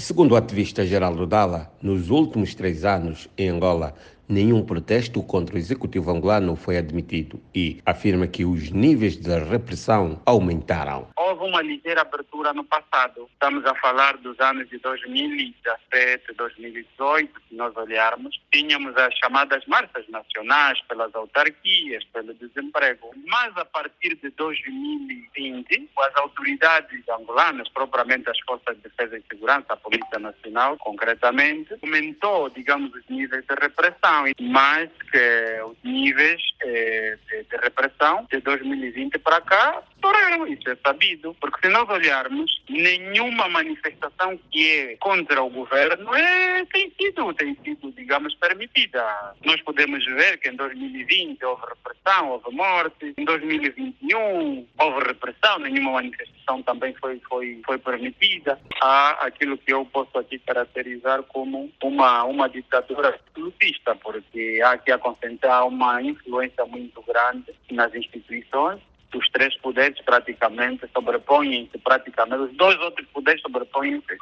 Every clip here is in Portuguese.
Segundo o ativista Geraldo Dalla, nos últimos três anos, em Angola, nenhum protesto contra o executivo angolano foi admitido e afirma que os níveis de repressão aumentaram. Houve uma ligeira abertura no passado. Estamos a falar dos anos de 2017, 2018, se nós olharmos. Tínhamos as chamadas marchas nacionais pelas autarquias, pelo desemprego. Mas a partir de 2020, as autoridades angolanas, propriamente as Forças de Defesa e Segurança, a Polícia Nacional, concretamente, aumentou, digamos, os níveis de repressão mais que os níveis eh, de, de, repressão de 2020 para cá estouraram. Isso é sabido. Porque se nós olharmos, nenhuma manifestação que é contra o governo é, tem sido, tem sido, digamos, permitida. Nós podemos ver que em 2020 houve repressão, houve morte. Em 2021 houve repressão, nenhuma manifestação também foi, foi, foi permitida. Há aquilo que eu posso aqui caracterizar como uma, uma ditadura absolutista, porque há aqui a concentrar uma influência muito grande nas instituições. Os três poderes praticamente sobrepõem-se, praticamente, os dois outros poderes sobrepõem-se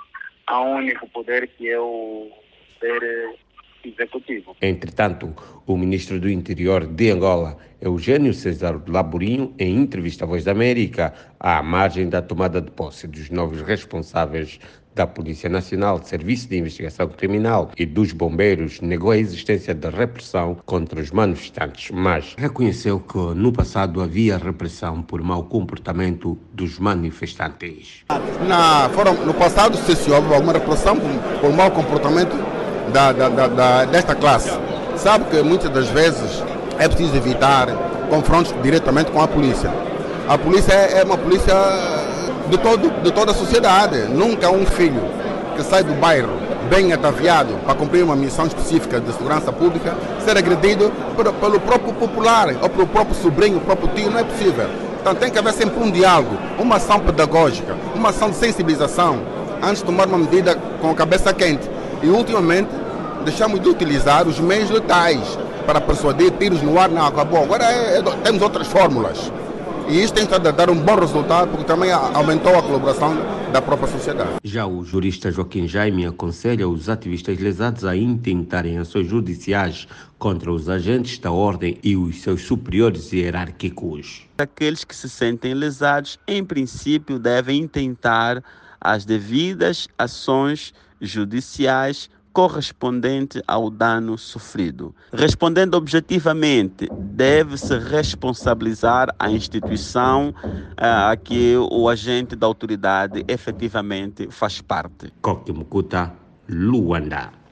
a um único poder que é o poder executivo. Entretanto, o ministro do Interior de Angola, Eugênio César Laborinho, em entrevista à Voz da América, à margem da tomada de posse dos novos responsáveis da Polícia Nacional, Serviço de Investigação Criminal e dos Bombeiros, negou a existência de repressão contra os manifestantes, mas reconheceu que no passado havia repressão por mau comportamento dos manifestantes. Na, foram, no passado, se houve alguma repressão por, por mau comportamento da, da, da, desta classe. Sabe que muitas das vezes é preciso evitar confrontos diretamente com a polícia. A polícia é, é uma polícia de, todo, de toda a sociedade. Nunca um filho que sai do bairro bem ataviado para cumprir uma missão específica de segurança pública ser agredido por, pelo próprio popular ou pelo próprio sobrinho, próprio tio, não é possível. Então tem que haver sempre um diálogo, uma ação pedagógica, uma ação de sensibilização, antes de tomar uma medida com a cabeça quente. E ultimamente deixamos de utilizar os meios letais para persuadir tiros no ar, não, acabou. Agora é, é, temos outras fórmulas. E isso tem estado a dar um bom resultado porque também aumentou a colaboração da própria sociedade. Já o jurista Joaquim Jaime aconselha os ativistas lesados a intentarem ações judiciais contra os agentes da ordem e os seus superiores hierárquicos. Aqueles que se sentem lesados, em princípio, devem intentar as devidas ações judiciais correspondente ao dano sofrido. Respondendo objetivamente, deve-se responsabilizar a instituição uh, a que o agente da autoridade efetivamente faz parte. Luanda.